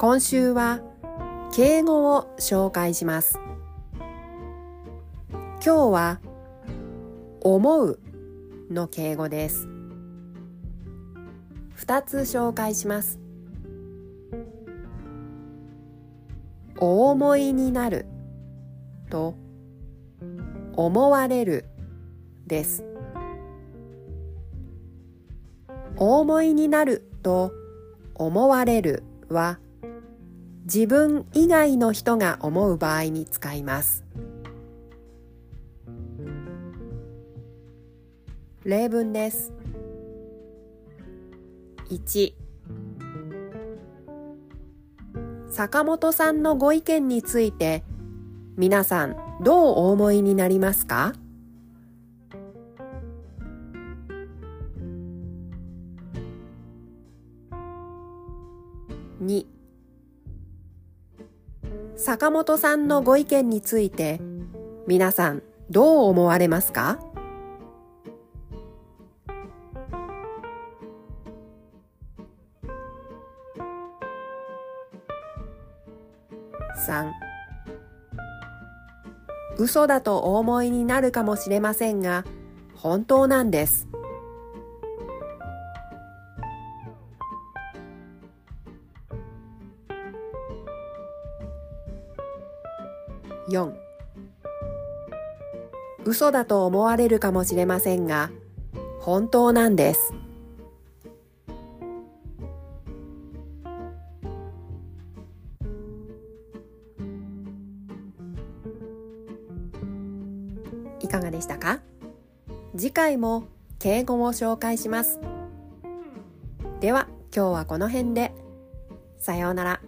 今週は敬語を紹介します。今日は思うの敬語です。二つ紹介します。お思いになると思われるですお思いになると思われるは自分以外の人が思う場合に使います。例文です。1坂本さんのご意見について皆さんどうお思いになりますか？2坂本さんのご意見について皆さんどう思われますか？3嘘だとお思いになるかもしれませんが、本当なんです。4嘘だと思われるかもしれませんが、本当なんです。いかがでしたか？次回も敬語を紹介します。では今日はこの辺で。さようなら。